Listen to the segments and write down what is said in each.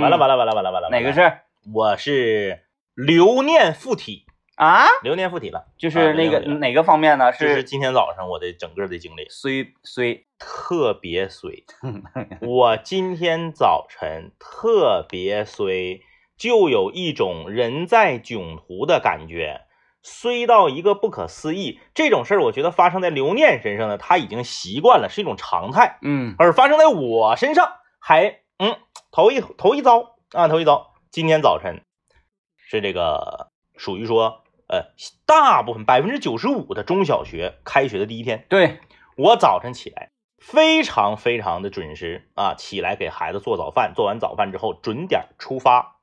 完了完了完了完了完了，哪个？是我是留念附体，啊？留念附体了，就是那个哪个方面呢？是今天早上我的整个的经历，衰衰，特别衰。我今天早晨特别衰，就有一种人在囧途的感觉，衰到一个不可思议。这种事儿，我觉得发生在刘念身上呢，他已经习惯了，是一种常态。嗯而发生在我身上，还嗯头一头一遭啊，头一遭。今天早晨是这个属于说，呃，大部分百分之九十五的中小学开学的第一天。对，我早晨起来非常非常的准时啊，起来给孩子做早饭，做完早饭之后准点出发。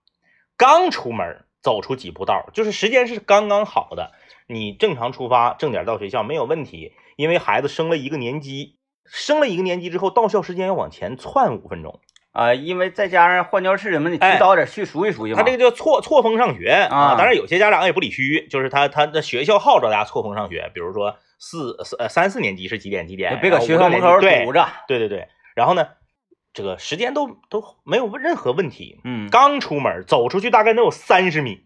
刚出门走出几步道，就是时间是刚刚好的，你正常出发，正点到学校没有问题。因为孩子升了一个年级，升了一个年级之后，到校时间要往前窜五分钟，啊，因为再加上换教室，我们得哎提早点去熟悉熟悉嘛。他这个叫错错峰上学啊当然，有些家长也不理虚，就是他他的学校号召大家错峰上学，比如说四四呃三四年级是几点几点，别搁学校门口堵着。对对对，然后呢，这个时间都都没有任何问题。嗯刚出门走出去大概能有三十米，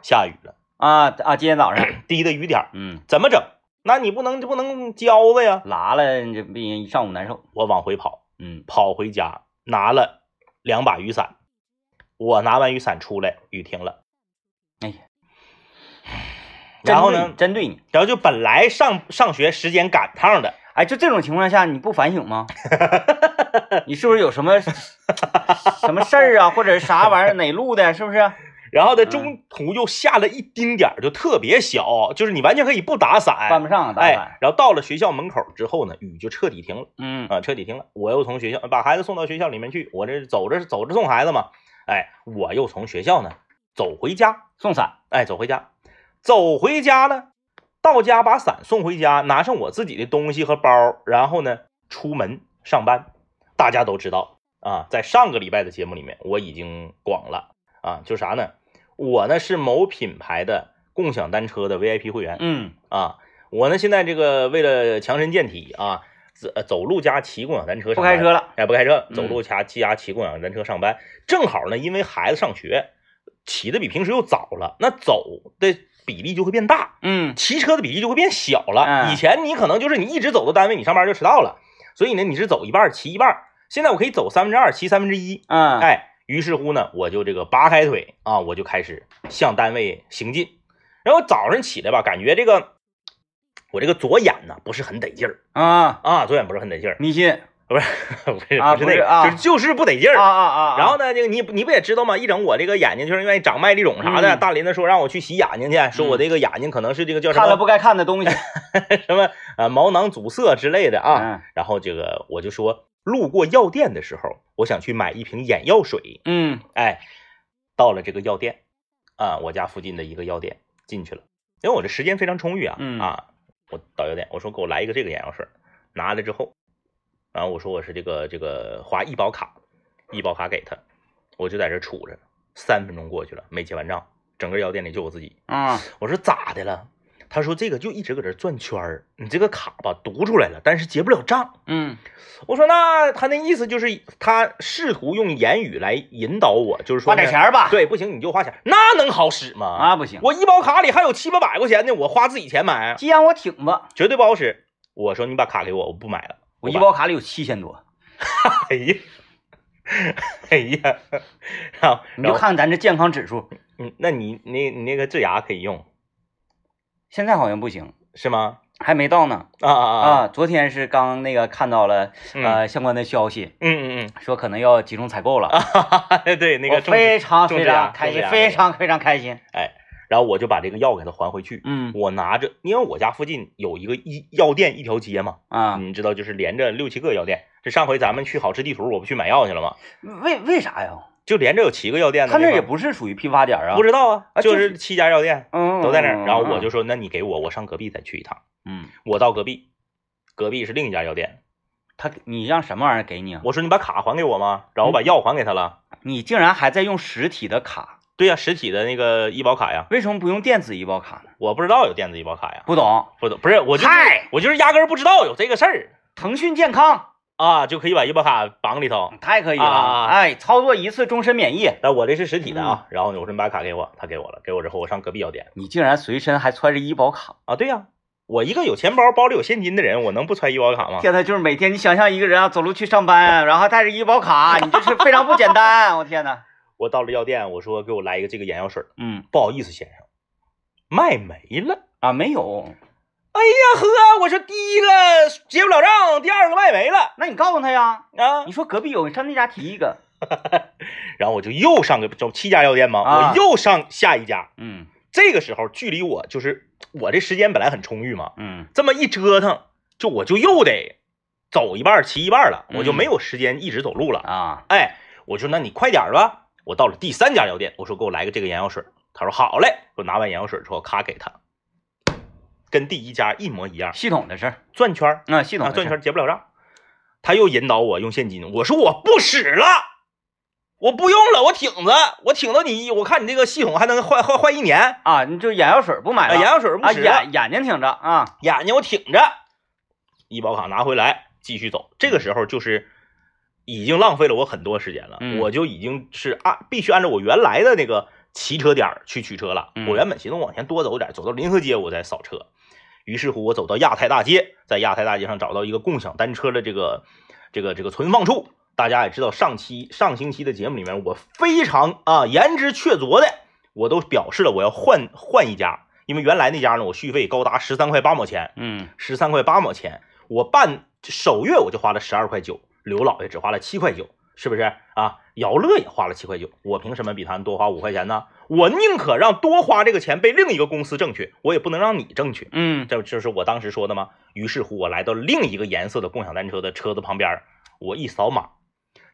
下雨了，啊啊，今天早上，滴的雨点儿，嗯，怎么整？那你不能就不能浇了呀？拉了你这不一上午难受。我往回跑，嗯跑回家拿了两把雨伞，我拿完雨伞出来，雨停了。哎呀，然后呢针对你。然后就本来上上学时间赶趟的，哎，就这种情况下，你不反省吗？你是不是有什么 什么事儿啊，或者是啥玩意儿哪路的，是不是？然后呢嗯中途又下了一丁点儿，就特别小，就是你完全可以不打伞，犯不上打哎伞。，然后到了学校门口之后呢，雨就彻底停了嗯啊，彻底停了。我又从学校把孩子送到学校里面去，我这走着走着送孩子嘛，哎，我又从学校呢走回家，送伞。哎，走回家，走回家呢，到家把伞送回家，拿上我自己的东西和包，然后呢出门上班。大家都知道啊，在上个礼拜的节目里面我已经广了啊，就啥呢？我呢是某品牌的共享单车的 VIP 会员，嗯啊，我呢现在这个为了强身健体啊，走呃走路加骑共享单车上班，不开车了。哎，不开车，嗯走路加骑加骑共享单车上班，正好呢，因为孩子上学，起的比平时又早了，那走的比例就会变大，嗯骑车的比例就会变小了。嗯以前你可能就是你一直走到单位，你上班就迟到了，所以呢你是走一半骑一半，现在我可以走三分之二，骑三分之一，嗯，哎，于是乎呢，我就这个拔开腿啊，我就开始向单位行进。然后早上起来吧，感觉这个我这个左眼呢不是很得劲儿啊，啊，左眼不是很得劲儿，迷 信不是不是啊不是那个，啊就是就是不得劲儿。啊啊啊！然后呢，这个你你不也知道吗？一整我这个眼睛就是愿意长麦粒肿啥的。嗯大林子说让我去洗眼睛去，说我这个眼睛可能是这个叫什么看了不该看的东西 什么呃毛囊阻塞之类的啊。嗯然后这个我就说，路过药店的时候，我想去买一瓶眼药水。嗯。哎，到了这个药店啊，我家附近的一个药店进去了，因为我这时间非常充裕啊，嗯。啊，我到药店，我说给我来一个这个眼药水，拿来之后，然后我说我是这个这个花医保卡，医保卡给他，我就在这杵着，三分钟过去了，没结完账，整个药店里就我自己，啊。我说咋的了？他说这个就一直搁这转圈儿，你这个卡吧读出来了，但是结不了账。嗯我说那他那意思就是他试图用言语来引导我，就是说花点钱儿吧。对，不行你就花钱，那能好使吗？啊，不行，我医保卡里还有七八百块钱呢，我花自己钱买，既然我挺吧，绝对不好使。我说你把卡给我，我不买了。我医，保卡里有七千多，哎呀，哎呀，然后你就，看咱这健康指数，嗯，那你那你那个治牙可以用现在好像不行，是吗？还没到呢。啊啊啊！啊，昨天是刚那个看到了嗯呃相关的消息，嗯嗯嗯说可能要集中采购了，嗯，对，那个非常非常开心，非常非常开心。哎，然后我就把这个药给他还回去。嗯我拿着，因为我家附近有一个医药店一条街嘛，啊，你知道，就是连着六七个药店。这上回咱们去好吃地图，我不去买药去了吗？为为啥呀？就连着有七个药店的他那也不是属于批发点啊，不知道啊，就是是七家药店嗯都在那儿。然后我就说，说，那你给我，我上隔壁再去一趟。嗯，我到隔壁，隔壁是另一家药店。他你让什么玩意儿给你啊？我说你把卡还给我吗？然后我嗯把药还给他了。你竟然还在用实体的卡，对呀、实体的那个医保卡呀，为什么不用电子医保卡呢？我不知道有电子医保卡呀，不懂，不懂，不是我就是嗨我就是压根儿不知道有这个事儿。腾讯健康啊，就可以把医保卡绑里头。太可以了，啊哎，操作一次终身免疫。但我这是实体的嗯啊，然后呢，我说你把卡给我，他给我了，给我之后我上隔壁药店你竟然随身还揣着医保卡，啊，对呀、我一个有钱包，包里有现金的人，我能不揣医保卡吗？天呐，就是每天你想象一个人啊，走路去上班，然后带着医保卡，你这是非常不简单。我天呐，我到了药店，我说给我来一个这个眼药水，嗯不好意思先生，卖没了。啊，没有，哎呀呵，我说第一个结不了账，第二个卖没了那你告诉他呀，啊你。说隔壁有，你上那家提一个。然后我就又上个走七家药店嘛，啊我又上下一家。嗯这个时候距离我就是我这时间本来很充裕嘛，嗯这么一折腾，就我就又得走一半骑一半了，嗯我就没有时间一直走路了。啊，哎，我说那你快点儿吧。我到了第三家药店，我说给我来个这个眼药水，他说好嘞。我拿完眼药水之后，咔给他，跟第一家一模一样，系统的事儿，转圈儿啊，系统啊，转。圈儿结不了账。他又引导我用现金，我说我不使了，我不用了，我挺着，我挺到你，我看你这个系统还能换换换一年，啊，你就眼药水不买啊，了，眼药水不啊使了，眼眼睛挺着啊，眼睛我挺着，医保卡拿回来继续走。这个时候就是已经浪费了我很多时间了，嗯我就已经是按必须按照我原来的那个骑车点儿去取车了。嗯我原本寻思往前多走点，走到临河街我再扫车。于是乎，我走到亚太大街，在亚太大街上找到一个共享单车的这个这个这个存放处。大家也知道，上期上星期的节目里面，我非常啊言之确凿的，我都表示了我要换换一家，因为原来那家呢，我续费高达十三块八毛钱，嗯十三块八毛钱，我办首月我就花了十二块九，刘老爷只花了七块九，是不是啊？姚乐也花了七块九，我凭什么比他们多花五块钱呢？我宁可让多花这个钱被另一个公司挣去，我也不能让你挣去。嗯这就是我当时说的吗？于是乎，我来到另一个颜色的共享单车的车子旁边，我一扫码，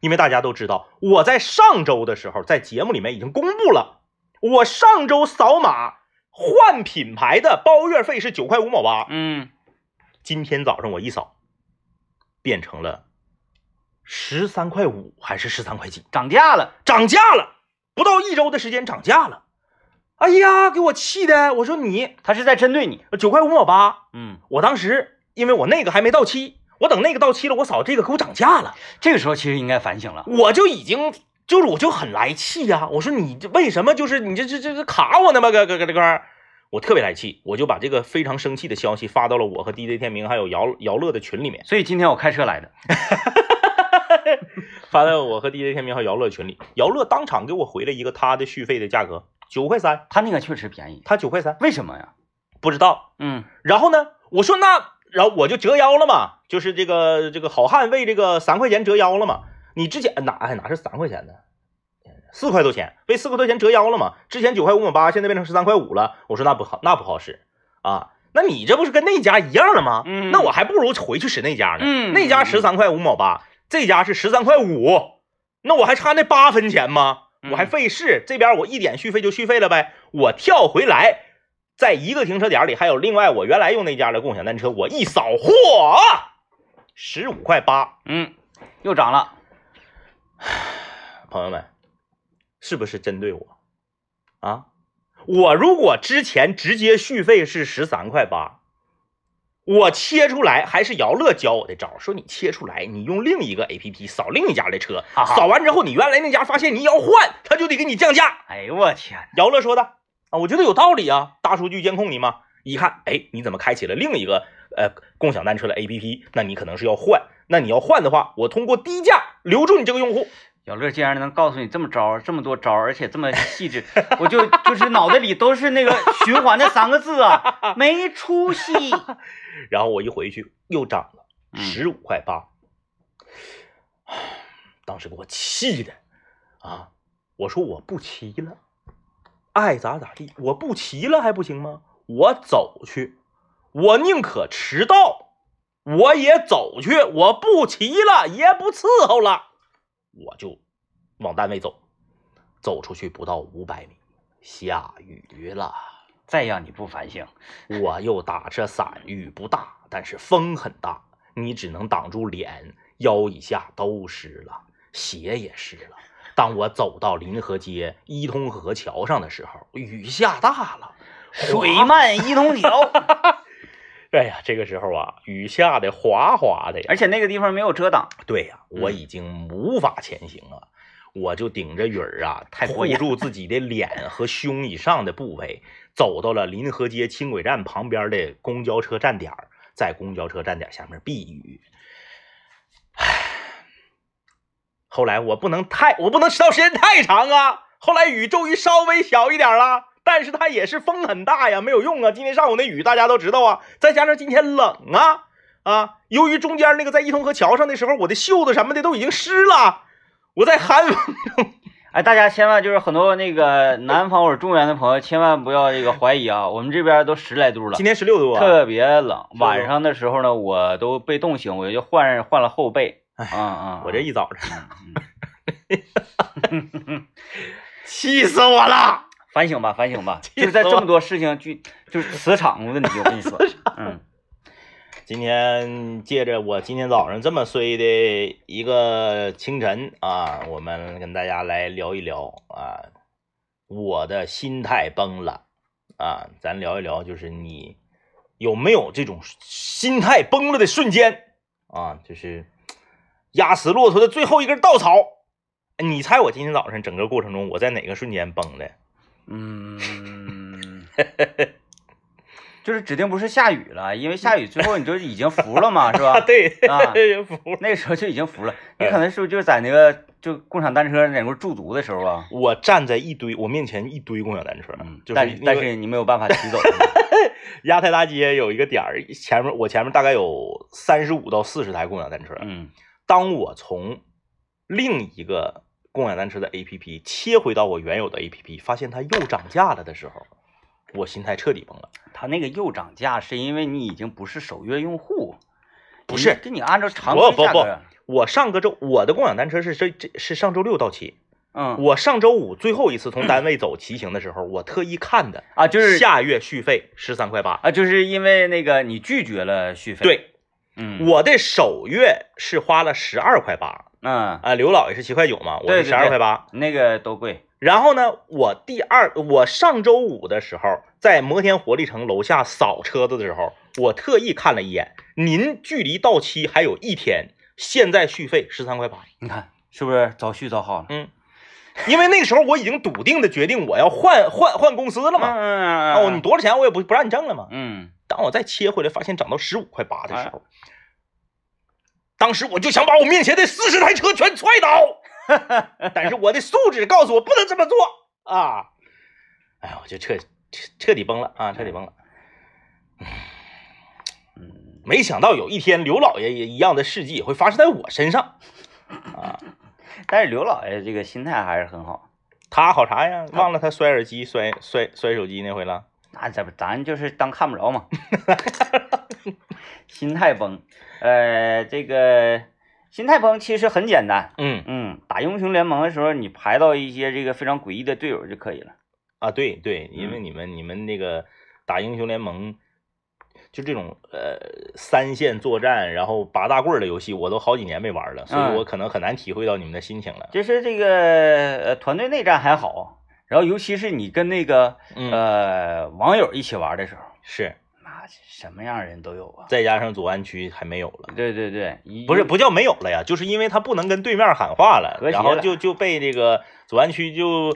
因为大家都知道，我在上周的时候在节目里面已经公布了，我上周扫码换品牌的包月费是九块五毛八，嗯，今天早上我一扫，变成了十三块五还是十三块几，涨价了，涨价了，不到一周的时间涨价了。哎呀，给我气的！我说你他是在针对你。九块五毛八，嗯，我当时因为我那个还没到期，我等那个到期了，我扫这个给我涨价了，这个时候其实应该反省了。我就已经就是我就很来气呀、我说你这为什么就是你这这这这卡我呢吗？搁搁搁这块，我特别来气，我就把这个非常生气的消息发到了我和 DJ 天明还有姚姚乐的群里面，所以今天我开车来的。发到我和 DJ 天明和姚乐群里，姚乐当场给我回了一个他的续费的价格九块三，他那个确实便宜，他九块三，为什么呀？不知道。嗯然后呢，我说那，然后我就折腰了嘛，就是这个这个好汉为这个三块钱折腰了嘛。你之前哪还哪是三块钱呢？四块多钱，为四块多钱折腰了嘛？之前九块五毛八，现在变成十三块五了。我说那不好，那不好使啊。那你这不是跟那家一样了吗？嗯那我还不如回去使那家呢。嗯那家十三块五毛八，这家是十三块五，那我还差那八分钱吗？嗯我还费事，这边我一点续费就续费了呗。我跳回来，在一个停车点里还有另外我原来用那家的共享单车，我一扫，嚯，十五块八。嗯，又涨了。朋友们，是不是针对我啊？我如果之前直接续费是十三块八，我切出来还是姚乐教我的招儿，说你切出来，你用另一个 A P P 扫另一家的车，扫完之后你原来那家发现你要换，他就得给你降价。哎呦我天，姚乐说的啊，我觉得有道理啊，大数据监控你嘛。一看，哎，你怎么开启了另一个呃共享单车的 A P P？那你可能是要换。那你要换的话，我通过低价留住你这个用户。小乐竟然能告诉你这么招，这么多招，而且这么细致，我就就是脑袋里都是那个循环的三个字啊，没出息。然后我一回去又涨了嗯十五块八，当时给我气的啊！我说我不骑了，爱咋咋地，我不骑了还不行吗？我走去，我宁可迟到，我也走去，我不骑了，也不伺候了，我就往单位走。走出去不到五百米，下雨了。再让你不反省，我又打着伞，雨不大，但是风很大，你只能挡住脸，腰以下都湿了，鞋也湿了。当我走到临河街伊通河桥上的时候，雨下大了，水漫一通桥。哎呀，这个时候啊，雨下的哗哗的呀。而且那个地方没有遮挡，对呀，我嗯已经无法前行了，我就顶着雨儿啊，护太护住自己的脸和胸以上的部位，走到了临河街轻轨站旁边的公交车站点儿，在公交车站点下面避雨。唉，后来我不能太，我不能迟到时间太长啊。后来雨终于稍微小一点了，但是它也是风很大呀，没有用啊。今天上午那雨大家都知道啊，再加上今天冷啊啊，由于中间那个在伊通河桥上的时候，我的袖子什么的都已经湿了，我在寒风中 哎，大家千万就是很多那个南方或者中原的朋友，千万不要这个怀疑啊，我们这边都十来度了今，天十六度啊，特别冷。晚上的时候呢，我都被冻醒，我就换换了厚被。哎嗯嗯，我这一早上哈哈哈气死我了。反省吧，反省吧，就是在这么多事情，就就是磁场问题，我跟你说，嗯今天借着我今天早上这么衰的一个清晨啊，我们跟大家来聊一聊啊，我的心态崩了啊，咱聊一聊，就是你有没有这种心态崩了的瞬间啊？就是压死骆驼的最后一根稻草。你猜我今天早上整个过程中，我在哪个瞬间崩的？嗯，就是指定不是下雨了，因为下雨最后你就已经服了嘛，是啊，吧？对，啊服那个时候就已经服了，你哎可能是不是就是在那个就共享单车那块驻足的时候啊？我站在一堆我面前一堆共享单车，嗯，就是但但是你没有办法骑走，亚太大街有一个点儿，前面我前面大概有三十五到四十台共享单车。嗯当我从另一个共享单车的 APP 切回到我原有的 APP，发现它又涨价了的时候，我心态彻底崩了。它那个又涨价是因为你已经不是首月用户，不是给你按照常规不不不规价格，我上个周我的共享单车是这这是上周六到期，嗯我上周五最后一次从单位走骑行的时候，我特意看的，啊就是下月续费十三块八。啊就是因为那个你拒绝了续费，，对，嗯我的首月是花了十二块八嗯啊，刘老爷是七块九嘛，我是十二块八。那个都贵，然后呢，我第二，我上周五的时候在摩天活力城楼下扫车子的时候，我特意看了一眼，您距离到期还有一天，现在续费十三块八。你看是不是早续早好了？嗯因为那个时候我已经笃定的决定我要换换换公司了嘛。嗯哦，你多少钱我也不不让你挣了嘛。嗯当我再切回来，发现涨到十五块八的时候，当时我就想把我面前的四十台车全踹倒，但是我的素质告诉我不能这么做啊！哎呀，我就彻彻彻底崩了啊，彻底崩了。嗯，没想到有一天刘老爷也一样的事迹也会发生在我身上啊！但是刘老爷这个心态还是很好，他好啥呀？忘了他摔耳机、摔摔摔手机那回了。那咱不咱就是当看不着嘛，心态崩，呃，这个心态崩其实很简单，嗯。嗯，打英雄联盟的时候你排到一些这个非常诡异的队友就可以了，啊，对对，因为嗯。你们、你们那个打英雄联盟，就这种呃三线作战，然后拔大棍儿的游戏，我都好几年没玩了，所以嗯。我可能很难体会到你们的心情了。就是这个呃团队内战还好，然后尤其是你跟那个嗯，呃网友一起玩的时候，是，那什么样人都有啊，再加上左岸区还没有了。对对对，不是不叫没有了呀，就是因为他不能跟对面喊话了，然后就就被这个左岸区就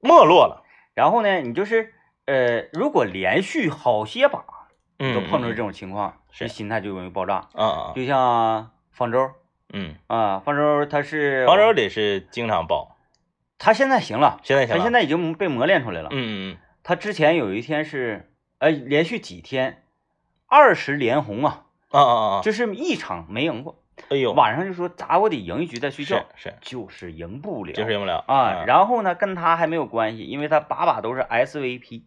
没落了。然后呢，你就是呃，如果连续好些把嗯，都碰着这种，情况，是你心态就容易爆炸。啊嗯就像方舟嗯，啊，方舟他是方舟，得是经常爆，他现在行了，现在行了。他现在已经被磨练出来了。嗯嗯他之前有一天是呃连续几天二十连红啊，嗯啊啊啊！就是一场没赢过。哎呦，晚上就说咋我得赢一局再睡觉是，是，就是赢不了，就是赢不了啊。然后呢，跟他还没有关系，因为他把把都是 SVP，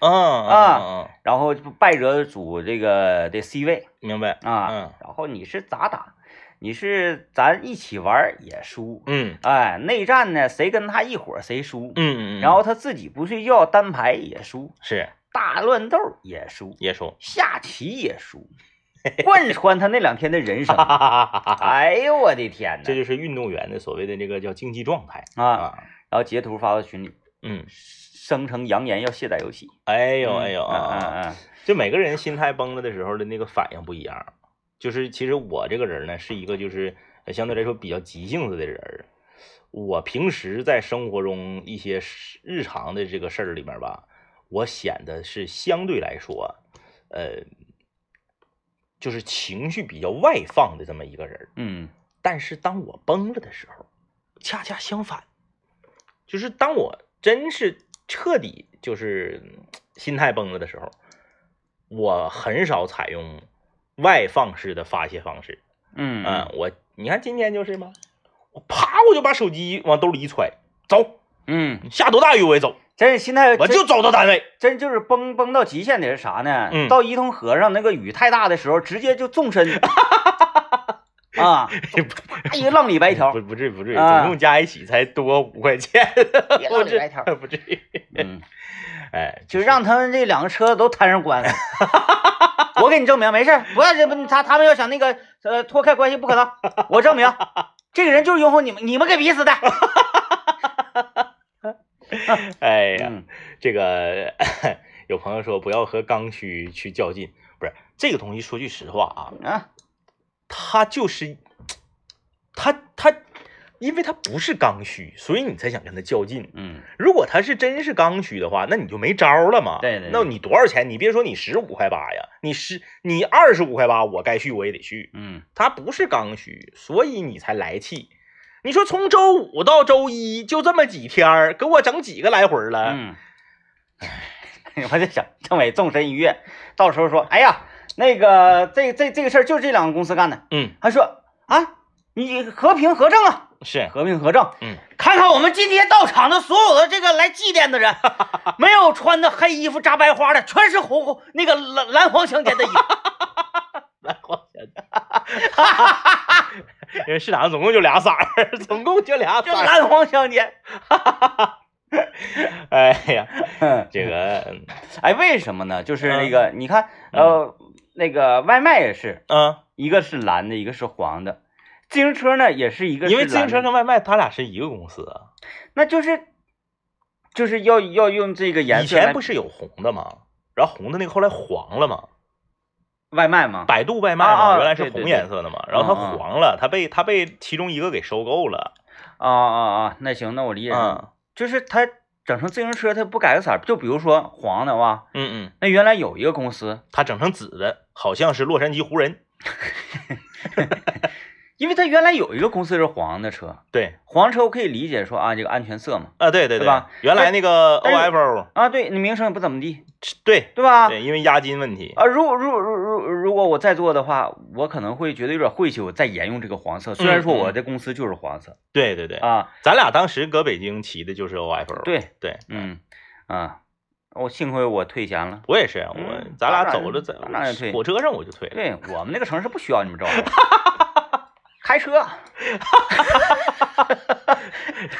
嗯啊嗯嗯，然后败者组这个的 C 位明白。啊。嗯然后你是咋打？你是咱一起玩也输，嗯哎，内战呢谁跟他一伙谁输，嗯嗯，然后他自己不睡觉单排也输，是大乱斗也输，也输，下棋也输，贯穿他那两天的人生。哈哈哈哈哈哈！哎呦我的天呐！这就是运动员的所谓的这个叫竞技状态啊，啊。然后截图发到群里，嗯，声称扬言要卸载游戏。哎呦哎呦嗯啊啊！嗯嗯就每个人心态崩了的时候的那个反应不一样。就是其实我这个人呢，是一个就是呃相对来说比较急性子的人。我平时在生活中一些日常的这个事儿里面吧，我显得是相对来说，呃，就是情绪比较外放的这么一个人儿。嗯但是当我崩了的时候，恰恰相反，就是当我真是彻底就是嗯心态崩了的时候，我很少采用外放式的发泄方式。嗯嗯，我你看今天就是嘛，我啪我就把手机往兜里一揣，走，嗯，下多大雨我也走，真是心态，我就走到单位。真就是崩崩到极限的是啥呢？嗯到伊通河上那个雨太大的时候，直接就纵身 啊，啪一个浪里白条不，不至于不至于，啊总共加一起才多五块钱，浪里白条。不至于。嗯，哎，就让他们这两个车都摊上官司。我给你证明，没事儿，不要这不他他们要想那个呃脱开关系不可能，我证明这个人就是拥护你们，你们给逼死的。哎呀，嗯这个 有朋友说不要和刚需去较劲，不是这个东西。说句实话啊，啊，它就是它它，因为它不是刚需，所以你才想跟它较劲。嗯如果它是真是刚需的话，那你就没招了嘛。对对对那你多少钱？你别说你十五块八呀，你十你二十五块八，我该续我也得续。嗯它不是刚需，所以你才来气。你说从周五到周一就这么几天儿，给我整几个来回了？嗯，我在想，政委纵身一跃，到时候说，哎呀，那个这这这个事儿就是这两个公司干的，嗯，还说啊，你和平和正啊，是，和平和正，嗯，看看我们今天到场的所有的这个来祭奠的人，没有穿的黑衣服扎白花的，全是红红那个蓝蓝黄相间的衣服。蓝黄小姐，因为市场上总共就俩色儿，总共就俩色儿。就蓝黄相间。哈哈哈哎呀，嗯这个，嗯哎，为什么呢？就是那个，你看，呃，那个外卖也是，嗯，一个是蓝的，一个是黄的。自行车呢，也是一个是因为自行车跟外卖，它俩是一个公司啊。那就是就是要要用这个颜色以前不是有红的吗？然后红的那个后来黄了嘛，外卖吗？百度外卖啊嘛，啊原来是红对对对颜色的嘛，然后它黄了，它被它被其中一个给收购了。啊啊啊！那行，那我理解就是它整成自行车，它不改个色儿，就比如说黄的哇，嗯嗯，那原来有一个公司，它整成紫的，好像是洛杉矶湖人。因为它原来有一个公司是黄的车，对，黄车我可以理解说啊，这个安全色嘛，啊对对对吧？原来那个 OFO，啊，对你名声也不怎么地，对对吧？对，因为押金问题。啊，如如如如如果我再做的话，我可能会觉得有点晦气，我再沿用这个黄色。虽然说我的公司就是黄色对对对，啊，咱俩当时搁北京骑的就是 OFO。对，对，嗯啊，我幸亏我退钱了。我也是，我嗯咱俩走着在当然退火车上我就退了。对我们那个城市不需要你们这玩意儿，开车，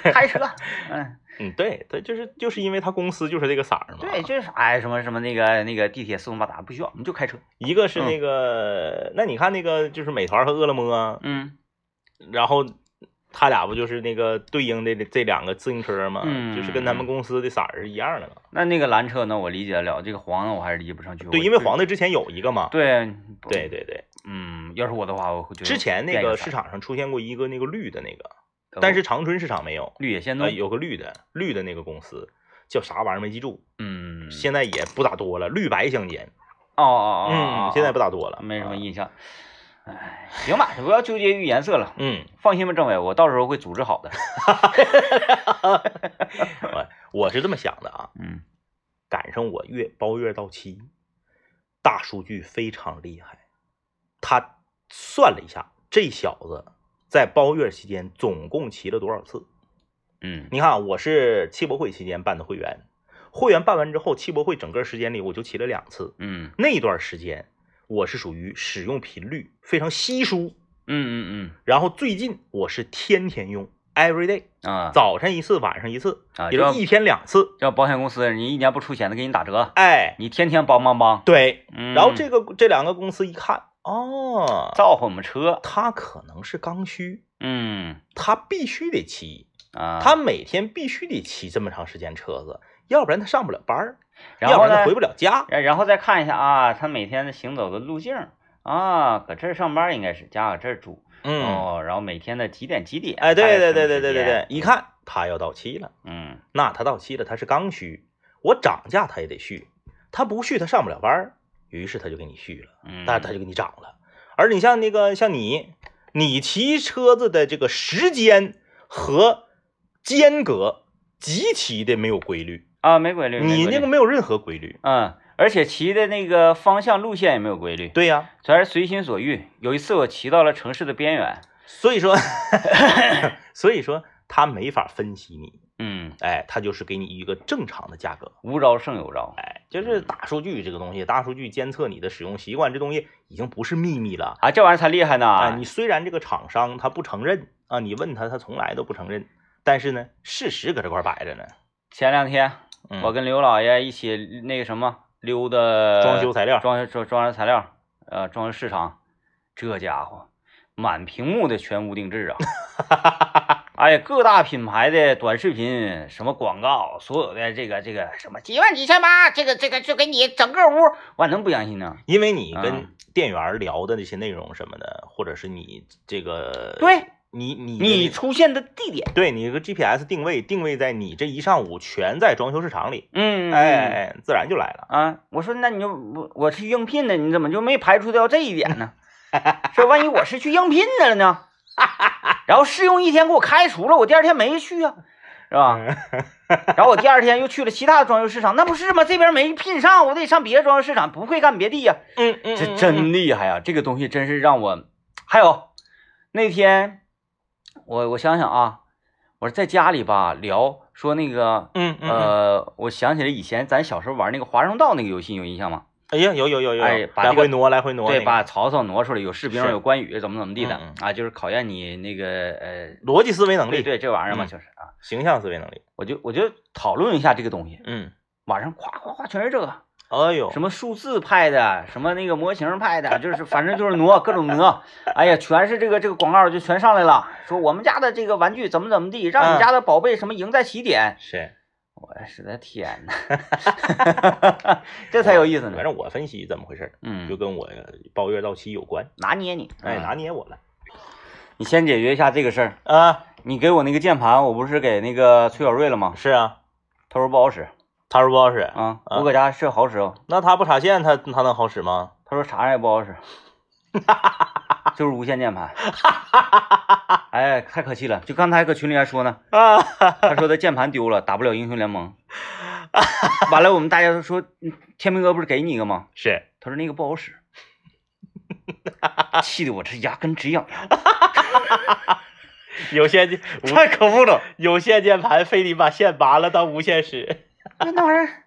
开车，嗯，嗯，对，他就是就是因为他公司就是这个色儿嘛。对，就是哎什么什么那个那个地铁四通八达不需要，我们就开车。一个是那个，那你看那个就是美团和饿了么，嗯然后他俩不就是那个对应的这两个自行车嘛，嗯就是跟他们公司的色儿是一样的嘛。那那个蓝车呢，我理解得了，这个黄的我还是理解不上去。对，因为黄的之前有一个嘛。对对，对对，嗯，要是我的话，我会觉得之前那个市场上出现过一个那个绿的那个，呃但是长春市场没有。绿野仙呃，踪，有个绿的，绿的那个公司叫啥玩意儿没记住，嗯，现在也不咋多了，绿白相间。哦哦哦，嗯，现在不大，咋多了，没什么啊印象。哎，行吧，不要纠结于颜色了。嗯，放心吧，政委，我到时候会组织好的。我我是这么想的啊，嗯赶上我月包月到期，大数据非常厉害，他算了一下，这小子在包月期间总共骑了多少次？嗯你看啊，我是汽博会期间办的会员，会员办完之后，汽博会整个时间里我就骑了两次，嗯那段时间我是属于使用频率非常稀疏，嗯嗯嗯然后最近我是天天用，every day，嗯啊早晨一次，晚上一次，啊，也就一天两次。这保险公司你一年不出险的给你打折，哎，你天天帮帮帮。对，嗯，然后这个这两个公司一看，哦，造化我们车，他可能是刚需，嗯。他必须得骑，啊，他每天必须得骑这么长时间车子，要不然他上不了班儿，然后呢要不然他回，不了家。然然后再看一下啊，他每天的行走的路径。啊，搁这儿上班应该是，家搁这儿住，嗯，哦，然后每天的几点几点，哎，对对对对对对对，，一看他要到期了，嗯。那他到期了，他是刚需，我涨价他也得续，他不续他上不了班儿，于是他就给你续了，嗯，但是他就给你涨了。而你像那个像你，你骑车子的这个时间和间隔极其的没有规律，啊没规律，你那个没有任何规律。嗯，而且骑的那个方向路线也没有规律，对呀、全是随心所欲。有一次我骑到了城市的边缘，所以说，所以说他没法分析你，嗯，哎，他就是给你一个正常的价格，无招胜有招哎，就是大数据这个东西，大数据监测你的使用习惯，这东西已经不是秘密了。啊，这玩意儿才厉害呢。啊，你虽然这个厂商他不承认啊，你问他他从来都不承认，但是呢，事实搁这块摆着呢。前两天嗯我跟刘老爷一起那个什么溜达装修材料，装修装装修材料，呃，装修市场，这家伙满屏幕的全屋定制啊！哎呀，各大品牌的短视频、什么广告，所有的这个这个什么几万几千八，这个这个就给你整个屋，我能不相信呢？因为你嗯跟店员聊的那些内容什么的，或者是你这个，对你你你出现的地点，对你个 GPS 定位定位在你这一上午全在装修市场里，嗯，哎自然就来了。啊，我说那你就我我去应聘的，你怎么就没排除掉这一点呢？说万一我是去应聘的了呢？然后试用一天给我开除了，我第二天没去啊，是吧？然后我第二天又去了其他的装修市场，那不是吗？这边没聘上，我得上别的装修市场，不会干别的呀、嗯嗯，这嗯真厉害啊！这个东西真是让我，还有那天我我想想啊，我说在家里吧聊说那个嗯呃，我想起来以前咱小时候玩那个华容道那个游戏，有印象吗？哎呀，有有有有，哎把这个来回挪来回挪，对，那个。把曹操挪出来，有士兵，有关羽，怎么怎么地的嗯啊，就是考验你那个呃，逻辑思维能力，对对，这玩意儿嘛，嗯。就是啊，形象思维能力，我就我就讨论一下这个东西，嗯，网上夸夸夸全是这个，哎呦，什么数字派的，什么那个模型派的，就是反正就是挪各种挪，哎呀，全是这个这个广告就全上来了，说我们家的这个玩具怎么怎么地，让嗯。你家的宝贝什么赢在起点，是，我是的天 呐，这才有意思呢，反正我分析怎么回事儿，嗯就，跟我包月到期有关，拿捏你，哎，嗯拿捏我了你先解决一下这个事儿。啊，你给我那个键盘，我不是给那个崔小瑞了吗？是啊，他说不好使他说不好使，啊，啊我搁家是好使哦。那他不插线，他他能好使吗？他说啥也不好使，就是无线键盘。哎，太可气了！就刚才搁群里还说呢，啊，他说他键盘丢了，打不了英雄联盟。完了，我们大家都说，嗯天明哥不是给你一个吗？是，他说那个不好使，气得我这牙根直痒痒，有线键，太可恶了。有线键盘非得把线拔了当无线使，那那玩意儿，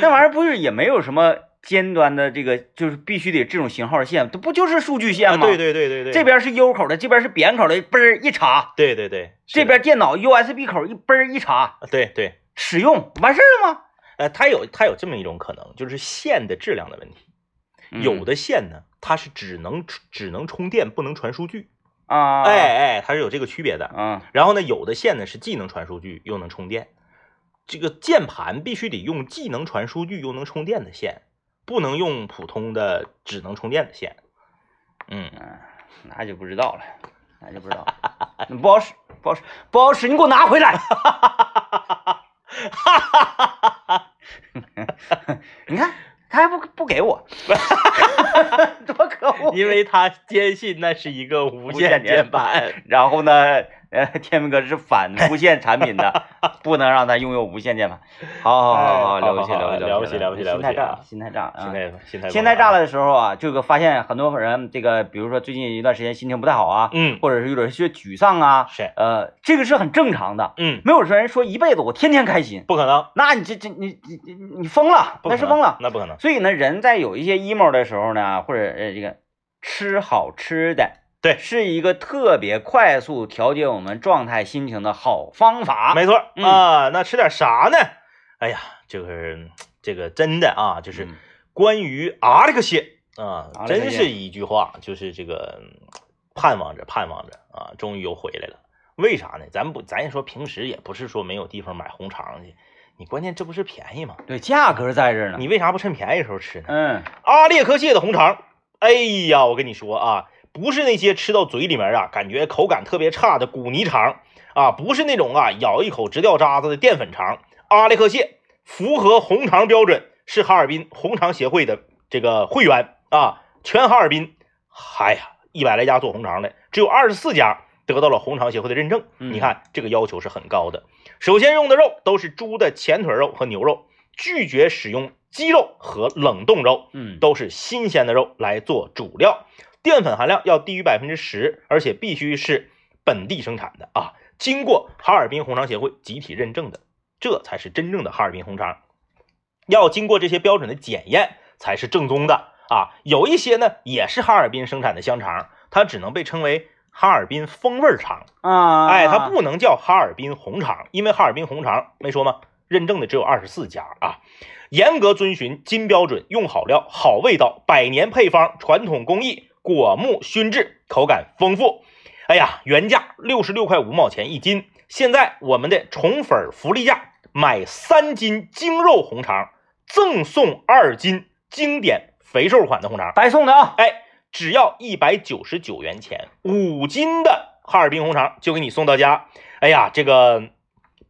那玩意儿不是也没有什么尖端的这个，就是必须得这种型号线，它不就是数据线啊，吗？对对对对对，这边是 U 口的，这边是扁口的，嘣儿一插，对对对，这边电脑 USB 口一嘣儿一插，对对，使用完事儿了吗？呃，它有它有这么一种可能，就是线的质量的问题。有的线呢，它是只能只能充电，不能传数据。啊，哎，哎，它是有这个区别的。嗯然后呢，有的线呢是既能传数据又能充电。这个键盘必须得用既能传数据又能充电的线，不能用普通的只能充电的线。嗯，嗯，那就不知道了，那就不知道不好使，不好使，不好使，你给我拿回来！你看他还不不给我，多可恶！因为他坚信那是一个无无线键盘。然后呢，呃，天明哥是反 无线产品的，不能让他拥有无线键盘。好好好好，哎了不起了不起了不起了不起了不起啊心态炸，心态炸啊！心态心态心态炸了的时候啊，这个发现很多人，这个比如说最近一段时间心情不太好啊，嗯，或者是有点些沮丧啊，是，呃，这个是很正常的。嗯，没有人说一辈子我天天开心，不可能，那你这这你你你你疯了，那是疯了。那不可能。所以呢，人在有一些 emo 的时候呢，或者呃这个吃好吃的，对是一个特别快速调节我们状态心情的好方法。没错嗯啊，那吃点啥呢？哎呀，就是这个真的啊，就是嗯关于啊这个些啊真是一句话，就是这个嗯盼望着盼望着啊，终于又回来了。为啥呢？咱不，咱也说平时也不是说没有地方买红肠去，你关键这不是便宜吗？对，价格在这儿呢。你为啥不趁便宜的时候吃呢？嗯，阿列克谢的红肠，哎呀，我跟你说啊，不是那些吃到嘴里面啊，感觉口感特别差的骨泥肠啊，不是那种啊咬一口直掉渣子的淀粉肠。阿列克蟹符合红肠标准，是哈尔滨红肠协会的这个会员啊，全哈尔滨，哎呀，一百来家做红肠的，只有二十四家得到了红肠协会的认证。嗯你看这个要求是很高的。首先用的肉都是猪的前腿肉和牛肉，拒绝使用鸡肉和冷冻肉。嗯，都是新鲜的肉来做主料，淀粉含量要低于百分之十，而且必须是本地生产的啊，经过哈尔滨红肠协会集体认证的，这才是真正的哈尔滨红肠。要经过这些标准的检验，才是正宗的啊。有一些呢也是哈尔滨生产的香肠，它只能被称为哈尔滨风味肠，啊，哎，它不能叫哈尔滨红肠，因为哈尔滨红肠没说吗？认证的只有二十四家啊，严格遵循金标准，用好料、好味道，百年配方，传统工艺，果木熏制，口感丰富。哎呀，原价六十六块五毛钱一斤，现在我们的宠粉福利价，买三斤精肉红肠赠送二斤经典肥瘦款的红肠。白送的啊。哎，只要一百九十九元钱，五斤的哈尔滨红肠就给你送到家。哎呀，这个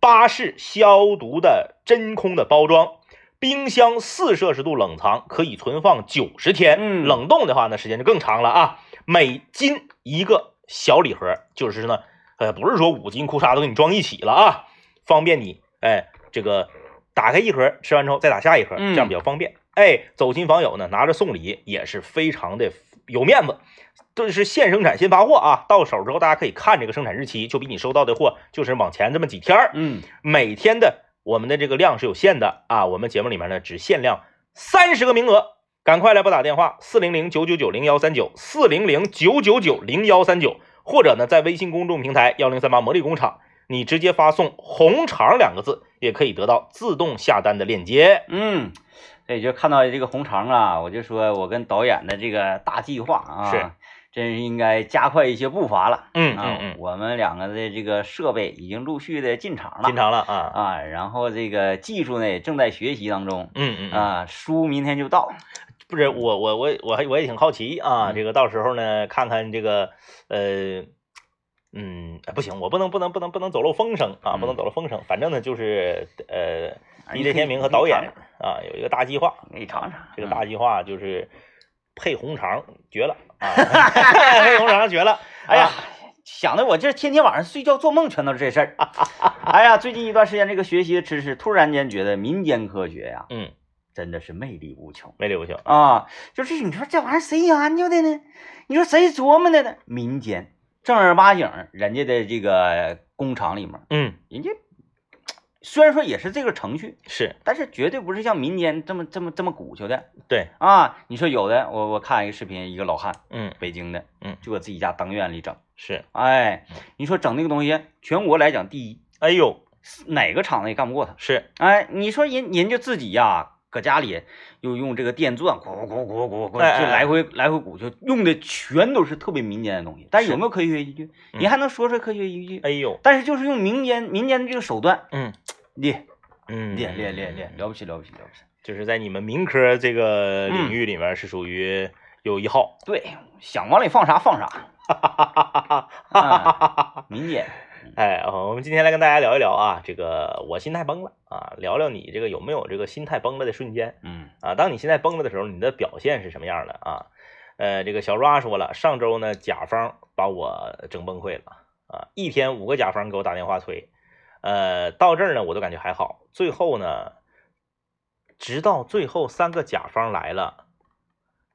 巴氏消毒的真空的包装，冰箱四摄氏度冷藏，可以存放九十天。嗯冷冻的话呢，时间就更长了啊。每斤一个小礼盒，就是呢，呃，不是说五斤裤衩都给你装一起了啊，方便你，哎，这个打开一盒，吃完之后再打下一盒，嗯这样比较方便。哎，走亲访友呢，拿着送礼也是非常的有面子。这是现生产现发货啊，到手之后大家可以看这个生产日期，就比你收到的货就是往前这么几天儿。嗯，每天的我们的这个量是有限的啊，我们节目里面呢只限量三十个名额，赶快来拨打电话四零零九九九零幺三九四零零九九九零幺三九，或者呢在微信公众平台幺零三八魔力工厂，你直接发送“红肠”两个字，也可以得到自动下单的链接。嗯，所以就看到这个红肠啊，我就说我跟导演的这个大计划啊，是，真是应该加快一些步伐了。啊嗯嗯，嗯，我们两个的这个设备已经陆续的进场了，进场了啊，啊，然后这个技术呢也正在学习当中。嗯嗯嗯，啊，书明天就到。不是我我我我还我也挺好奇啊，嗯这个到时候呢看看这个呃。嗯，哎不行，我不能不能不能不能走漏风声啊，不能嗯走漏风声。反正呢，就是呃可以天明和导演啊有一个大计划，你尝尝这个大计划就是配红肠，绝了啊！配红肠绝了！哎呀啊，，想的我这天天晚上睡觉做梦全都是这事儿。哎呀，最近一段时间这个学习的知识，突然间觉得民间科学呀，嗯，真的是魅力无穷魅力无穷。啊！就是你说这玩意儿谁研究的呢？你说谁琢磨的呢？民间正儿八经人家的这个工厂里面，嗯，人家虽然说也是这个程序，是但是绝对不是像民间这么这么这么鼓秋的对，啊！你说有的，我我看一个视频，一个老汉，嗯北京的，嗯就搁自己家当院里整，是。哎，你说整那个东西，全国来讲第一，哎呦，哪个厂子也干不过他。是哎，你说人人家自己呀，搁家里又用这个电钻，咕咕咕咕咕，哎哎就来回来回鼓，就用的全都是特别民间的东西。但是有没有科学依据？嗯你还能说出科学依据？哎呦，但是就是用民间民间的这个手段，嗯练嗯，练练练练，了不起了不起了不起。就是在你们民科这个嗯领域里面是属于有一号。对，想往里放啥放啥。啊民间，哎，啊我们今天来跟大家聊一聊啊，这个我心态崩了啊，聊聊你这个有没有这个心态崩了的瞬间嗯啊？当你心态崩了的时候，你的表现是什么样的啊？呃，这个小 ra 说了，上周呢甲方把我整崩溃了啊，一天五个甲方给我打电话催，呃，到这儿呢我都感觉还好，最后呢，直到最后三个甲方来了，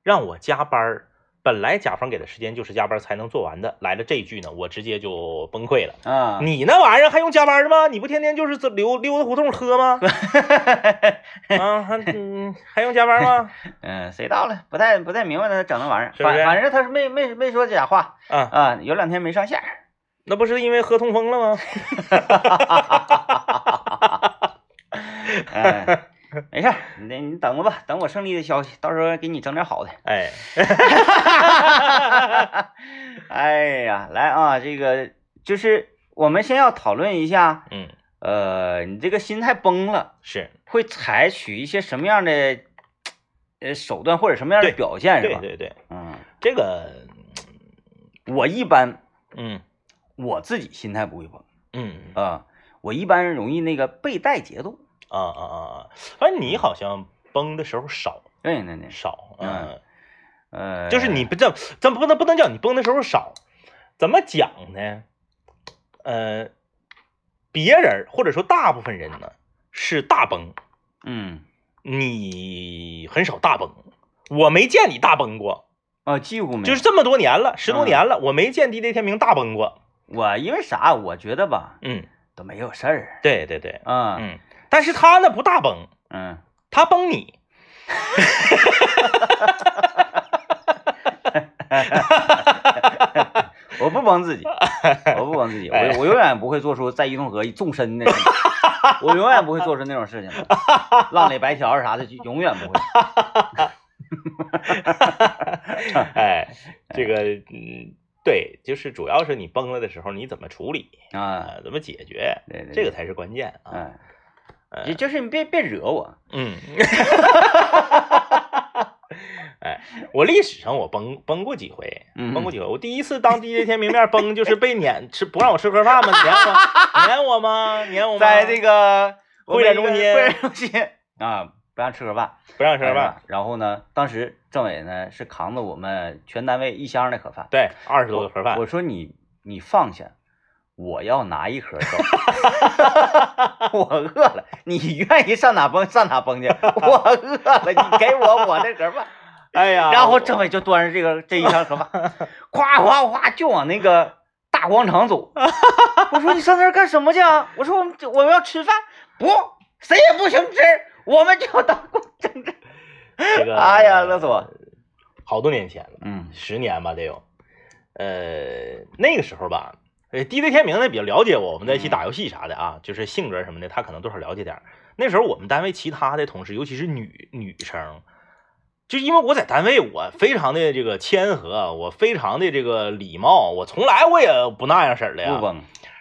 让我加班儿。本来甲方给的时间就是加班才能做完的，来了这一句呢，我直接就崩溃了。啊，你那玩意儿还用加班吗？你不天天就是这溜溜达胡同喝吗？啊，还嗯还用加班吗？嗯，谁到了？不太不太明白他整那玩意儿，反反正他是没没没说假话啊，啊，有两天没上线儿。那不是因为喝痛风了吗？哎，没事儿，你你等着吧，等我胜利的消息，到时候给你整点好的。哎，哎呀，来啊，这个就是我们先要讨论一下，嗯，呃，你这个心态崩了，是会采取一些什么样的呃手段或者什么样的对表现，是吧？对对对，嗯，这个，我一般嗯我自己心态不会崩嗯啊、我一般容易那个被带节奏。啊啊啊啊，反正你好像崩的时候少对对对，少，嗯。嗯，呃，就是你不这咱不能不能叫你崩的时候少，怎么讲呢？呃，别人或者说大部分人呢是大崩，嗯。你很少大崩，我没见你大崩过，啊，几乎没，就是。这么多年了，十多嗯。年了，我没见 DJ 天明大崩过。我因为啥？我觉得吧，嗯，都没有事儿。对对对，啊，嗯，但是他呢不大崩，嗯。他崩你。我不帮自己，我不帮自己，哎我我永远不会做出在伊通河纵身的，我永远不会做出那种事情的，浪里白条啥的，就永远不会。哎，这个嗯，对，就是主要是你崩了的时候你怎么处理啊，啊，怎么解决，对对，这个才是关键啊。嗯，呃就就是你别别惹我，嗯，哎，我历史上我崩崩过几回，嗯崩过几回。我第一次当 DJ 天明面崩，就是被撵吃不让我吃盒饭吗？撵我，撵我吗？撵我吗？在这个会展中心会展中心 啊，不让吃盒饭，不让吃盒饭。然后呢，当时政委呢是扛着我们全单位一箱的盒饭，对，二十多个盒饭我，说你你放下，我要拿一盒走。我饿了，你愿意上哪崩上哪崩去。我饿了，你给我我的盒饭。哎呀，然后政委就端着这个这一箱盒饭，夸夸夸就往那个大广场走。我说你上那儿干什么去啊？我说我们我们要吃饭，不，谁也不行吃，我们就当政治。这个，哎呀乐死我！好多年前了，嗯十年吧得有。呃，那个时候吧，呃，DJ 天明呢比较了解我，我们在一起打游戏啥的啊，就是性格什么的，他可能多少了解点儿。那时候我们单位其他的同事，尤其是女女生，就因为我在单位，我非常的这个谦和，我非常的这个礼貌，我从来我也不那样式儿的呀。不。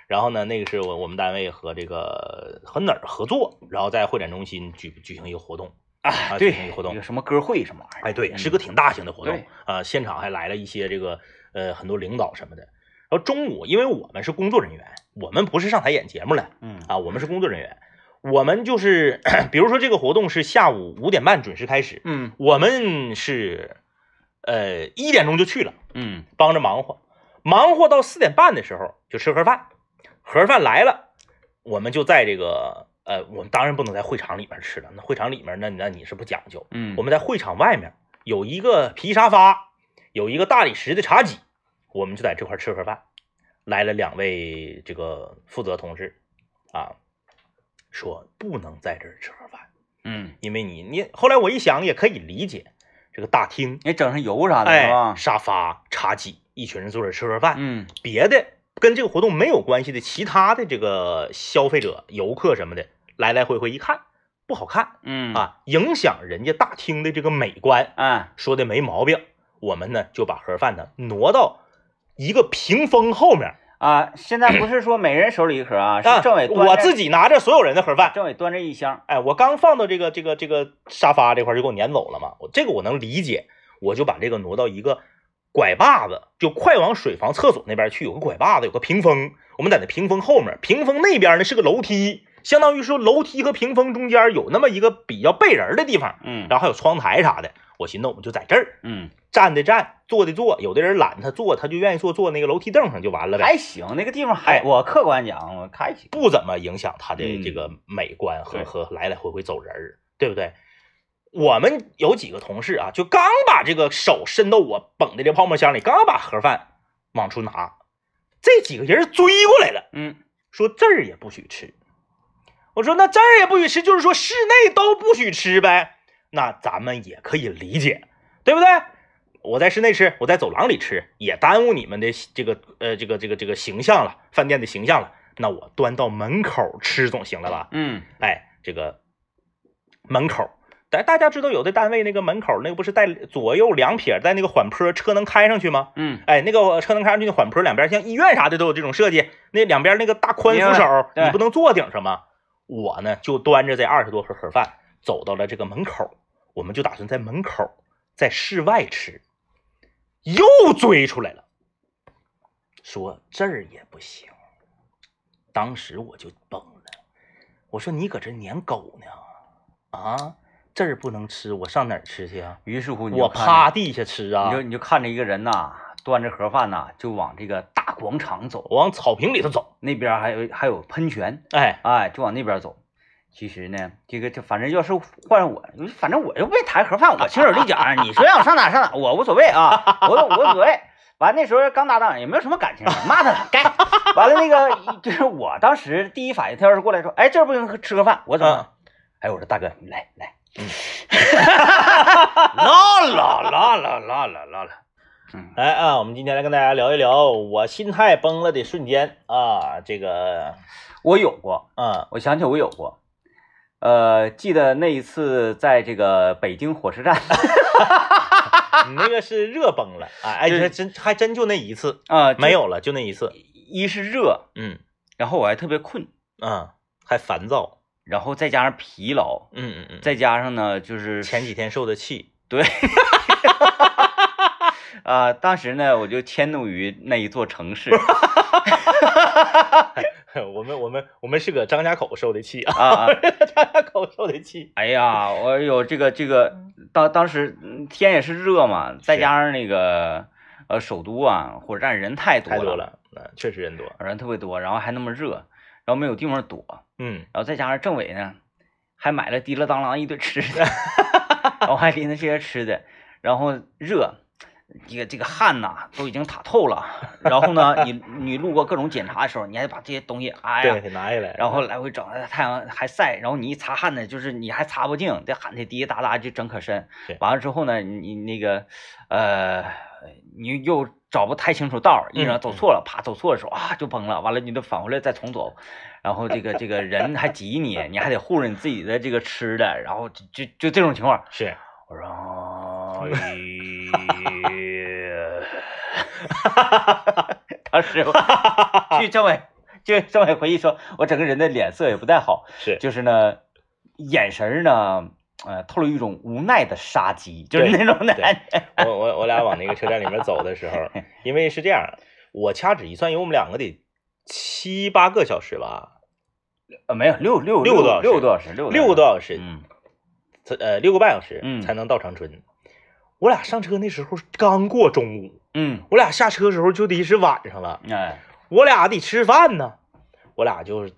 然后呢，那个是我我们单位和这个和哪儿合作，然后在会展中心举举行一个活动。啊，啊对活动一个什么歌会什么玩意儿？哎，对，嗯是个挺大型的活动对啊、现场还来了一些这个呃很多领导什么的。然后中午，因为我们是工作人员，我们不是上台演节目的嗯啊，我们是工作人员，我们就是 比如说这个活动是下午五点半准时开始，嗯我们是呃一点钟就去了，嗯帮着忙活，忙活到四点半的时候就吃盒饭，盒饭来了，我们就在这个呃，我们当然不能在会场里面吃了，那会场里面那那你是不讲究，嗯，我们在会场外面有一个皮沙发，有一个大理石的茶几，我们就在这块吃盒饭。来了两位这个负责同志啊，说不能在这儿吃盒饭，嗯，因为你你后来我一想也可以理解，这个大厅你整上油啥的？沙发茶几，一群人坐这吃盒饭，嗯别的跟这个活动没有关系的其他的这个消费者、游客什么的，来来回回一看不好看。嗯啊，影响人家大厅的这个美观，啊说的没毛病。我们呢就把盒饭呢挪到一个屏风后面，啊！现在不是说每人手里一盒啊，啊 是政委端着我自己拿着所有人的盒饭。政委端着一箱。哎，我刚放到这个这个这个沙发这块就给我撵走了嘛，我这个我能理解，我就把这个挪到一个拐把子，就快往水房厕所那边去，有个拐把子，有个屏风，我们在那屏风后面，屏风那边呢是个楼梯，相当于说楼梯和屏风中间有那么一个比较背人的地方，嗯然后还有窗台啥的。我寻思我们就在这儿嗯，站的站，坐的坐，有的人懒他坐，他就愿意坐坐那个楼梯凳上就完了呗，还行，那个地方还哎我客观讲我还行。不怎么影响他的嗯这个美观和对和来来回回走人儿，对不对？我们有几个同事啊，就刚把这个手伸到我捧的这泡沫箱里，刚把盒饭往出拿，这几个人追过来了，嗯说这儿也不许吃。我说那这儿也不许吃，就是说室内都不许吃呗。那咱们也可以理解，对不对？我在室内吃，我在走廊里吃，也耽误你们的这个呃这个这个这个形象了，饭店的形象了。那我端到门口吃总行了吧？嗯哎，这个门口但大家知道有的单位那个门口那个不是带左右两撇带那个缓坡，车能开上去吗？嗯，哎，那个车能开上去的缓坡两边，像医院啥的都有这种设计，那两边那个大宽扶手，你不能坐顶上吗？我呢就端着这二十多盒盒饭走到了这个门口，我们就打算在门口在室外吃，又追出来了，说这儿也不行。当时我就崩了，我说你搁这撵狗呢？啊，这儿不能吃，我上哪儿吃去啊？于是乎你我趴地下吃啊你就，你就看着一个人呐，端着盒饭呐，就往这个大广场走，往草坪里头走。那边还有还有喷泉，哎，哎，就往那边走。其实呢，这个这反正要是换我，反正我又没抬盒饭，我轻手利脚，你说让我上哪上哪，我无所谓啊，我我无所谓。完那时候刚搭档，也没有什么感情，骂他了，该。完了那个就是我当时第一反应，他要是过来说，哎，这不行，吃个饭，我怎么嗯？哎，我说大哥，你来来，拉了拉了拉了拉了。嗯，来啊，我们今天来跟大家聊一聊我心态崩了的瞬间啊，这个，我有过，嗯。我想起我有过，呃，记得那一次在这个北京火车站。你那个是热崩了啊，哎，就是还真还真就那一次，啊，没有了，就那一次，一是热，嗯。然后我还特别困，嗯，还烦躁，然后再加上疲劳，嗯嗯嗯，再加上呢就是前几天受的气，对，啊、当时呢我就迁怒于那一座城市 我们我们我们是搁张家口受的气啊，张家口受的气，哎呀，我有这个这个，当当时嗯天也是热嘛，再加上那个呃首都啊火车站人太多太多了，嗯，确实人多，人特别多，然后还那么热，然后没有地方躲，嗯。然后再加上政委呢，还买了滴了当啷一堆吃的，然后还拎着这些吃的，然后热，这个这个汗呐都已经塔透了，然后呢，你你路过各种检查的时候，你还把这些东西，哎呀对，，给拿下来，然后来回整，太阳还晒，然后你一擦汗呢，就是你还擦不净，这汗得滴滴答答就整可深是。完了之后呢，你你那个呃，你又找不太清楚道儿，一整嗯走错了，啪走错的时候啊就崩了，完了你得返回来再重走，然后这个这个人还挤你，你还得护着你自己的这个吃的，然后就就就这种情况，是，我说，哎 当时我据政委，据政委回忆说，我整个人的脸色也不太好，是。就是呢，眼神呢，呃，透露一种无奈的杀机，就是那种的感觉。我我我俩往那个车站里面走的时候，因为是这样，我掐指一算，有我们两个得七八个小时吧，呃，没有六六六个多小时。六个多小时，六六个多小时，嗯。呃六个半小时嗯。才能到长春。我俩上车那时候刚过中午，嗯，我俩下车的时候就得是晚上了，哎，我俩得吃饭呢。我俩就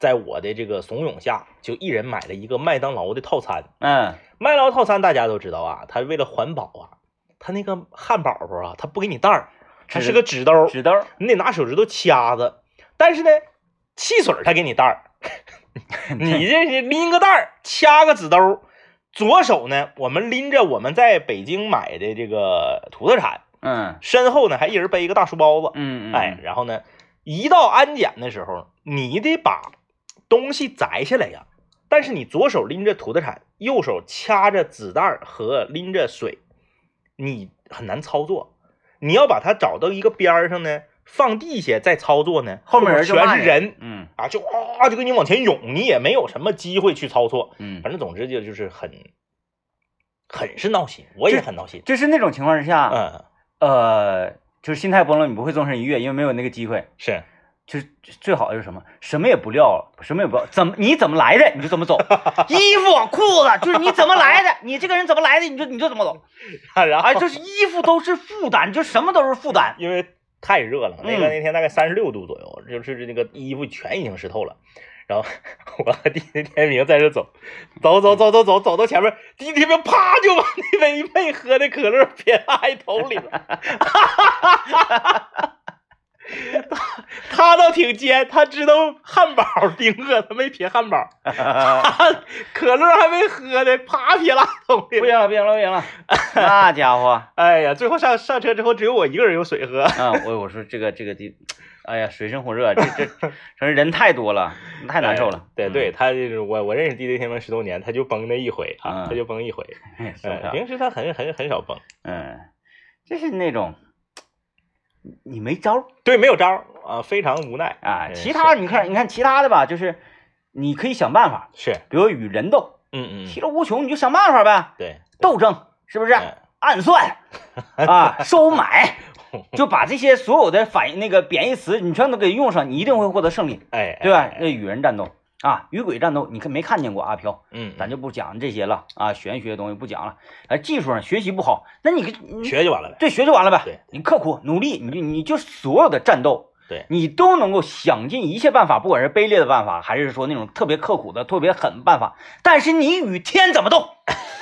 在我的这个怂恿下，就一人买了一个麦当劳的套餐。嗯麦当劳套餐大家都知道啊，它为了环保啊，它那个汉堡包啊，它不给你袋儿，它是个纸兜，纸兜儿，你得拿手指头掐着。但是呢，汽水儿它给你袋儿，你这是拎个袋儿，掐个纸兜。左手呢，我们拎着我们在北京买的这个土特产，嗯身后呢还一人背一个大书包子。嗯嗯，哎，然后呢，一到安检的时候，你得把东西摘下来呀。但是你左手拎着土特产，右手掐着子弹和拎着水，你很难操作。你要把它找到一个边儿上呢，放地下再操作呢，后面人全是人嗯啊，就啊就给你往前涌，你也没有什么机会去操作。嗯，反正总之就就是很很是闹心，我也很闹心。就是那种情况之下，嗯，呃，就是心态崩了，你不会纵身一跃，因为没有那个机会。是就是最好的是什么？什么也不撂，什么也不要，怎么你怎么来的你就怎么走，衣服裤子就是你怎么来的，你这个人怎么来的你就你就怎么走。然后哎，就是衣服都是负担，就什么都是负担。因为太热了，那个嗯那天大概三十六度左右，就是那个衣服全已经湿透了。然后 我和弟弟天明在这走，走走走走走走到前面，弟弟天明啪就把那杯没喝的可乐撇在头里了。他倒挺尖，他知道汉堡丁饿，他没撇汉堡。可乐还没喝呢，啪撇拉桶里。不行了，不行了，不行了，那家伙，哎呀，最后上上车之后，只有我一个人有水喝。啊，我我说这个这个地，哎呀，水深火热，这这这人太多了，太难受了。哎对对，他就是我我认识 DJ 天门十多年，他就崩那一回啊，嗯他就崩一回。平时他很很很少崩。嗯，就是那种你没招儿对，没有招儿啊，非常无奈啊。嗯其他你看，你看其他的吧，就是你可以想办法，是，比如与人斗，嗯嗯，其乐无穷，你就想办法呗，对，斗争是不是？嗯暗算 啊，收买，就把这些所有的反那个贬义词，你全都给用上，你一定会获得胜利，哎，对吧哎？那与人战斗啊，与鬼战斗，你看没看见过阿飘？嗯，咱就不讲这些了啊，玄学的东西不讲了。哎，技术上学习不好，那你你学就完了呗。对学就完了呗。对你刻苦努力，你就你就所有的战斗，对你都能够想尽一切办法，不管是卑劣的办法，还是说那种特别刻苦的、特别狠的办法。但是你与天怎么斗？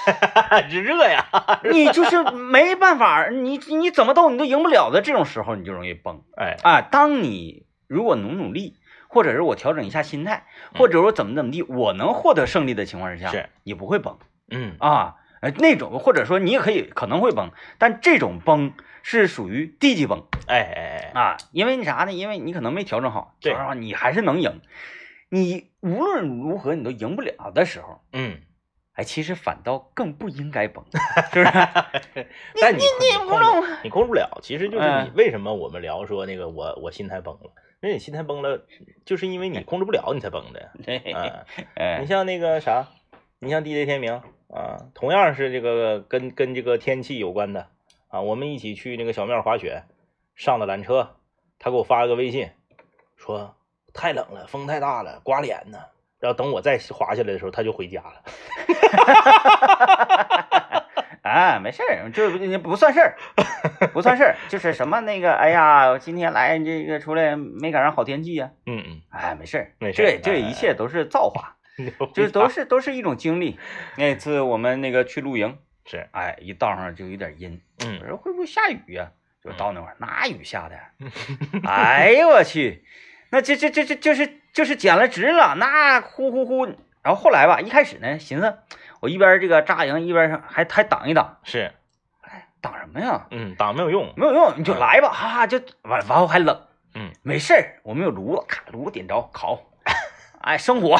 热呀，你就是没办法，你你怎么斗你都赢不了的。这种时候你就容易崩哎，啊。当你如果努努力，或者是我调整一下心态，或者说怎么怎么地，我能获得胜利的情况之下，是你不会崩。嗯，啊，呃，那种或者说你也可以可能会崩，但这种崩是属于低级崩哎哎哎，啊，因为你啥呢？因为你可能没调整好，对调整好你还是能赢。你无论如何你都赢不了的时候，嗯，哎，其实反倒更不应该崩，是不是？但你你控不能你控制不了，其实就是你嗯为什么我们聊说那个我我心态崩了，因为你心态崩了，就是因为你控制不了你才崩的。嘿嘿嘿嗯，哎你，像那个啥，你像 DJ 天明啊，同样是这个跟跟这个天气有关的啊，我们一起去那个小庙滑雪，上了缆车，他给我发了个微信，说太冷了，风太大了，刮脸呢。然后等我再滑下来的时候，他就回家了。啊，没事儿，这不不算事儿，不算事儿，就是什么那个，哎呀，今天来这个出来没赶上好天气呀、嗯嗯，哎，没事儿，没事儿这这一切都是造化。这都是都是一种经历。那次我们那个去露营，是，哎，一道上就有点阴，我嗯说会不会下雨呀、就到那会儿，那雨下的，哎呦我去，那这这这这就是就是减了值了，那呼呼呼。然后后来吧，一开始呢，寻思我一边这个扎营，一边上还还挡一挡，是，哎，挡什么呀？嗯，挡没有用，没有用，你就来吧，哈哈，就完完后还冷，嗯，没事儿，我们有炉子，咔，炉子点着烤，哎，生火，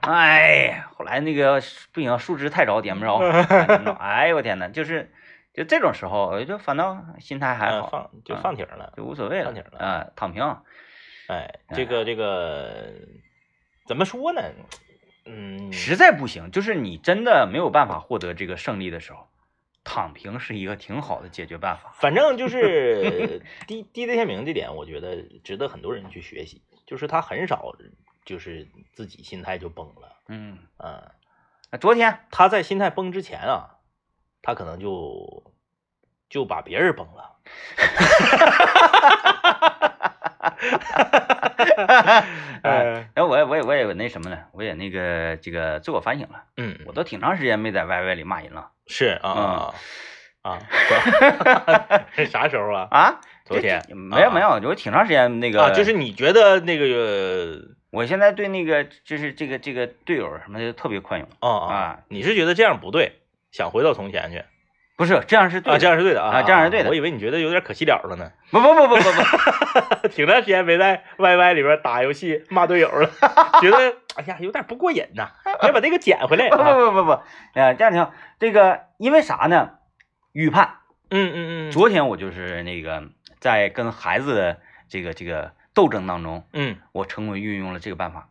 哎，后来那个不行，树枝太着，点不着，点不着，哎呦我天呐，就是就这种时候，我就反倒心态还好，嗯放就放挺了。就无所谓了放挺，了啊，躺平，哎，这个这个怎么说呢？嗯，实在不行，就是你真的没有办法获得这个胜利的时候，躺平是一个挺好的解决办法。反正就 是低低的天明这点，我觉得值得很多人去学习。就是他很少就是自己心态就崩了，嗯，嗯，那昨天他在心态崩之前啊，他可能就就把别人崩了。哎，然后我也我也我也那什么呢？我也那个这个自我反省了，嗯，我都挺长时间没在 YY 里骂人了是啊啊啊！是啥时候啊？啊。昨天没有没有，我挺长时间那个，啊，就是你觉得那个我现在对那个就是这个这个队友什么的特别宽容，啊啊，你是觉得这样不对，想回到从前去不是这样是对啊？的，这样是对的啊啊这样是对的我以为你觉得有点可惜了了呢。不不不不不不，挺长时间没在 YY 里边打游戏骂队友了，觉得哎呀有点不过瘾呐，要把这个捡回来。不啊不不不不，啊，这样挺好。这个因为啥呢？预判，嗯嗯嗯，昨天我就是那个在跟孩子的这个这个斗争当中，嗯我成功运用了这个办法。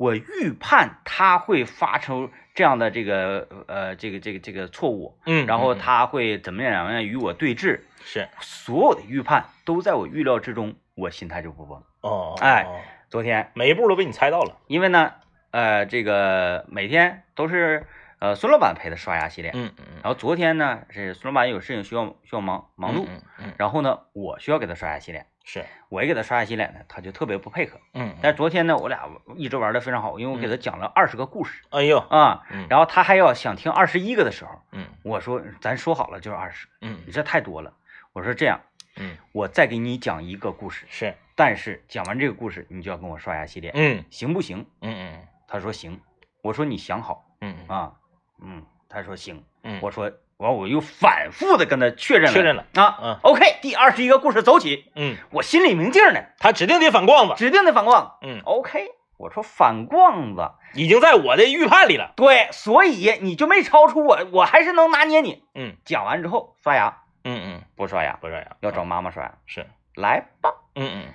我预判他会发出这样的这个呃这个这个这个错误，嗯，然后嗯他会怎么样怎么样与我对峙，是。所有的预判都在我预料之中，我心态就不崩。哦，哎哦，昨天每一步都被你猜到了。因为呢，呃，这个每天都是呃孙老板陪他刷牙洗脸，嗯嗯然后昨天呢是孙老板有事情需要需要忙忙碌，嗯嗯，然后呢我需要给他刷牙洗脸，是，我一给他刷牙洗脸呢，他就特别不配合。嗯，但是昨天呢，我俩一直玩的非常好，因为我给他讲了二十个故事哎呦，啊，嗯。然后他还要想听二十一个的时候，嗯。我说咱说好了就是二十，嗯你这太多了。我说这样，嗯，我再给你讲一个故事，是，但是讲完这个故事，你就要跟我刷牙洗脸，嗯。行不行？嗯嗯。他说行。我说你想好嗯嗯。啊，嗯，他说行。嗯，我说完我又反复的跟他确认了，确认了啊。嗯 OK，第二十一个故事走起，嗯，我心里明镜呢，他指定得反光子，指定得反光。嗯，OK，我说反光子，已经在我的预判里了，对，所以你就没超出我，我还是能拿捏你。嗯讲完之后刷牙嗯嗯，不刷牙，不刷牙，要找妈妈刷牙。是，来吧，嗯嗯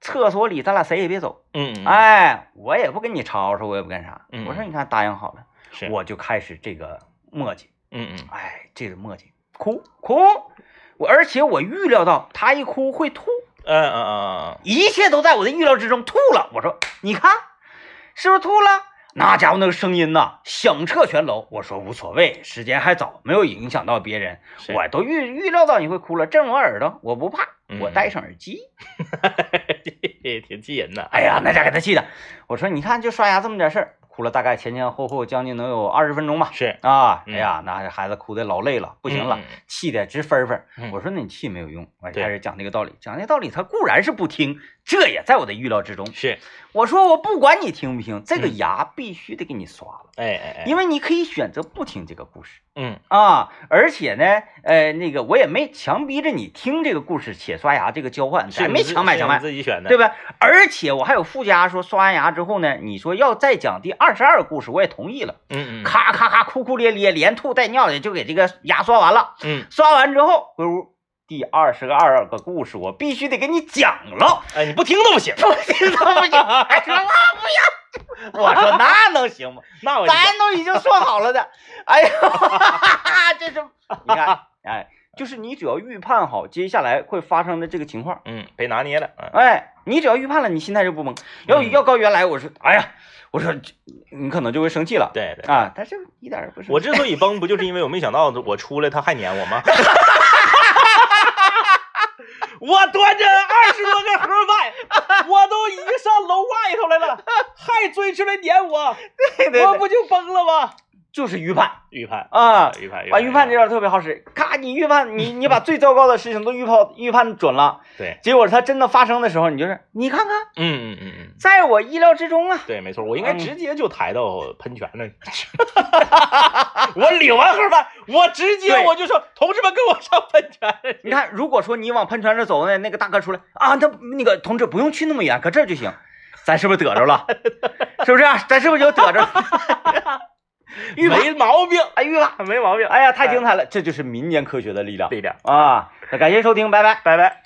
厕所里咱俩谁也别走。嗯嗯，哎，我也不跟你吵吵，我也不干啥。嗯我说你看答应好了，是，我就开始这个磨叽。嗯嗯哎，这个墨迹，哭哭，我而且我预料到他一哭会吐，嗯嗯嗯嗯一切都在我的预料之中。吐了，我说你看，是不是吐了？那家伙那个声音呐，响彻全楼。我说无所谓，时间还早，没有影响到别人。我都预预料到你会哭了，震我耳朵，我不怕，嗯我戴上耳机。嗯，挺气人的，哎呀，那家给他气的。我说你看，就刷牙这么点事儿，哭了大概前前后后将近能有二十分钟吧。是，啊，嗯哎呀，那孩子哭的老累了，不行了，气的直分分。嗯我说那你气没有用，我对开始讲这个道理，讲这个道理，他固然是不听，这也在我的预料之中。是，我说我不管你听不听，这个嗯牙必须得给你刷了，哎哎哎，因为你可以选择不听这个故事嗯啊，而且呢，呃，那个我也没强逼着你听这个故事且刷牙这个交换，是咱没强买强卖。自己选的，对吧？而且我还有附加说，刷完牙之后呢，你说要再讲第二十二个故事，我也同意了。嗯嗯，咔咔咔，哭哭咧咧，连吐带尿的就给这个牙刷完了。嗯，刷完之后回屋，第二十个二个故事我必须得给你讲了，哎，你不听都不行，不行都不行。还 说那不要，我说那能行吗？那我咱都已经说好了的。哎呀，这是你看，哎，就是你只要预判好接下来会发生的这个情况，嗯被拿捏了，嗯哎，你只要预判了，你心态就不懵。要嗯要搁原来，我说，哎呀，我说你可能就会生气了。对对。啊，但是一点也不生气。我之所以崩，不就是因为我没想到我出来他还撵我吗？我端着二十多个盒饭，我都已经上楼外头来了，还追出来撵我，对对对，我不就崩了吗？就是预判预判啊。预判，啊，预判这招特别好使，咔，你预判，你你把最糟糕的事情都预判预判准了，对，结果它真的发生的时候，你就是你看看，嗯嗯嗯嗯，在我意料之中啊。对，没错，我应该嗯直接就抬到喷泉那里。我领完盒饭，我直接我就说，同志们跟我上喷泉。你看，如果说你往喷泉这走呢，那个大哥出来啊，那那个同志不用去那么远，搁这儿就行，咱是不是得着了？是不是、啊？咱是不是就得着？预判，没毛病，哎，预判，没毛病。哎呀，太精彩了，这就是民间科学的力量力量，啊！感谢收听，拜拜。拜拜。